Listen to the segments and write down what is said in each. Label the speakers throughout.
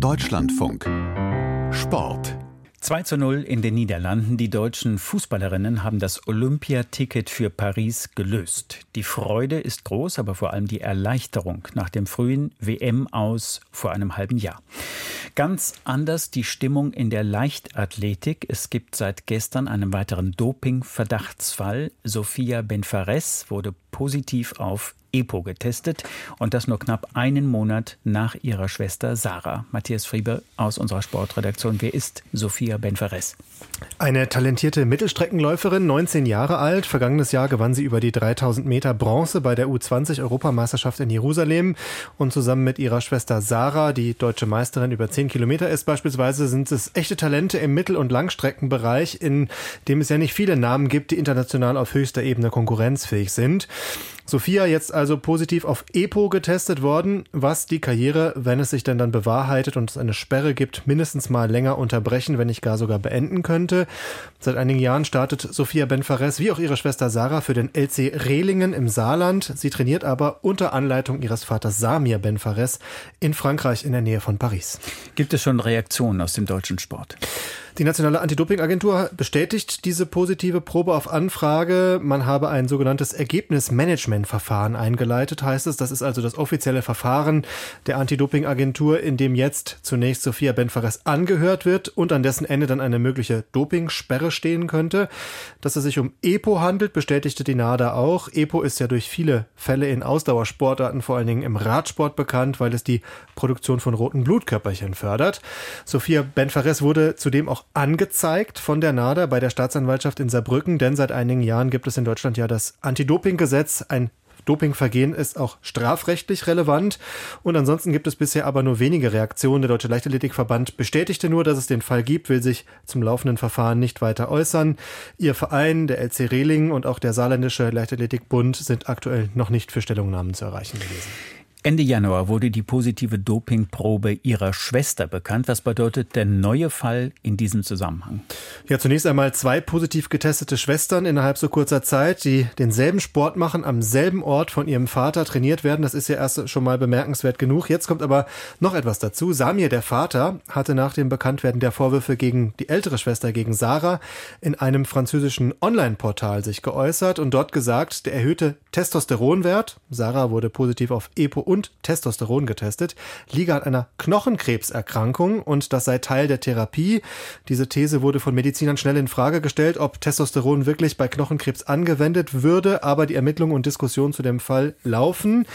Speaker 1: Deutschlandfunk Sport
Speaker 2: 2 zu 0 in den Niederlanden. Die deutschen Fußballerinnen haben das Olympiaticket für Paris gelöst. Die Freude ist groß, aber vor allem die Erleichterung nach dem frühen WM aus vor einem halben Jahr. Ganz anders die Stimmung in der Leichtathletik. Es gibt seit gestern einen weiteren Doping-Verdachtsfall. Sophia Benfares wurde positiv auf EPO getestet und das nur knapp einen Monat nach ihrer Schwester Sarah. Matthias Friebe aus unserer Sportredaktion. Wer ist Sophia Benferes?
Speaker 3: Eine talentierte Mittelstreckenläuferin, 19 Jahre alt. Vergangenes Jahr gewann sie über die 3000 Meter Bronze bei der U20-Europameisterschaft in Jerusalem. Und zusammen mit ihrer Schwester Sarah, die deutsche Meisterin über 10 Kilometer ist beispielsweise, sind es echte Talente im Mittel- und Langstreckenbereich, in dem es ja nicht viele Namen gibt, die international auf höchster Ebene konkurrenzfähig sind. Sophia jetzt also positiv auf EPO getestet worden, was die Karriere, wenn es sich denn dann bewahrheitet und es eine Sperre gibt, mindestens mal länger unterbrechen, wenn nicht gar sogar beenden könnte. Seit einigen Jahren startet Sophia Benfares wie auch ihre Schwester Sarah für den LC Rehlingen im Saarland. Sie trainiert aber unter Anleitung ihres Vaters Samir Benfares in Frankreich in der Nähe von Paris.
Speaker 2: Gibt es schon Reaktionen aus dem deutschen Sport?
Speaker 3: Die Nationale Anti-Doping-Agentur bestätigt diese positive Probe auf Anfrage. Man habe ein sogenanntes Ergebnismanagementverfahren eingeleitet, heißt es. Das ist also das offizielle Verfahren der Anti-Doping-Agentur, in dem jetzt zunächst Sophia Benfares angehört wird und an dessen Ende dann eine mögliche Dopingsperre stehen könnte. Dass es sich um EPO handelt, bestätigte die NADA auch. EPO ist ja durch viele Fälle in Ausdauersportarten, vor allen Dingen im Radsport bekannt, weil es die Produktion von roten Blutkörperchen fördert. Sophia Benfares wurde zudem auch angezeigt von der NADA bei der Staatsanwaltschaft in Saarbrücken, denn seit einigen Jahren gibt es in Deutschland ja das Anti-Doping-Gesetz, ein Dopingvergehen ist auch strafrechtlich relevant. Und ansonsten gibt es bisher aber nur wenige Reaktionen. Der Deutsche Leichtathletikverband bestätigte nur, dass es den Fall gibt, will sich zum laufenden Verfahren nicht weiter äußern. Ihr Verein, der LC Rehling und auch der Saarländische Leichtathletikbund sind aktuell noch nicht für Stellungnahmen zu erreichen gewesen.
Speaker 2: Ende Januar wurde die positive Dopingprobe ihrer Schwester bekannt. Was bedeutet der neue Fall in diesem Zusammenhang?
Speaker 3: Ja, zunächst einmal zwei positiv getestete Schwestern innerhalb so kurzer Zeit, die denselben Sport machen, am selben Ort von ihrem Vater trainiert werden. Das ist ja erst schon mal bemerkenswert genug. Jetzt kommt aber noch etwas dazu. Samir, der Vater, hatte nach dem Bekanntwerden der Vorwürfe gegen die ältere Schwester, gegen Sarah, in einem französischen Online-Portal sich geäußert und dort gesagt, der erhöhte Testosteronwert, Sarah wurde positiv auf EPO und Testosteron getestet, liege an einer Knochenkrebserkrankung und das sei Teil der Therapie. Diese These wurde von Medizinern schnell in Frage gestellt, ob Testosteron wirklich bei Knochenkrebs angewendet würde, aber die Ermittlungen und Diskussionen zu dem Fall laufen,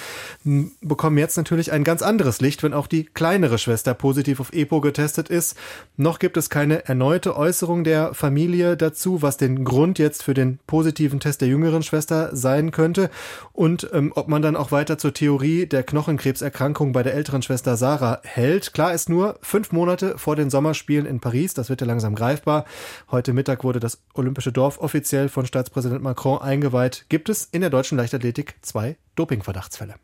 Speaker 3: bekommen jetzt natürlich ein ganz anderes Licht, wenn auch die kleinere Schwester positiv auf EPO getestet ist. Noch gibt es keine erneute Äußerung der Familie dazu, was den Grund jetzt für den positiven Test der jüngeren Schwester sein könnte und ähm, ob man dann auch weiter zur Theorie der Knochenkrebserkrankung bei der älteren Schwester Sarah hält. Klar ist nur, fünf Monate vor den Sommerspielen in Paris, das wird ja langsam greifbar. Heute Mittag wurde das Olympische Dorf offiziell von Staatspräsident Macron eingeweiht. Gibt es in der deutschen Leichtathletik zwei Dopingverdachtsfälle.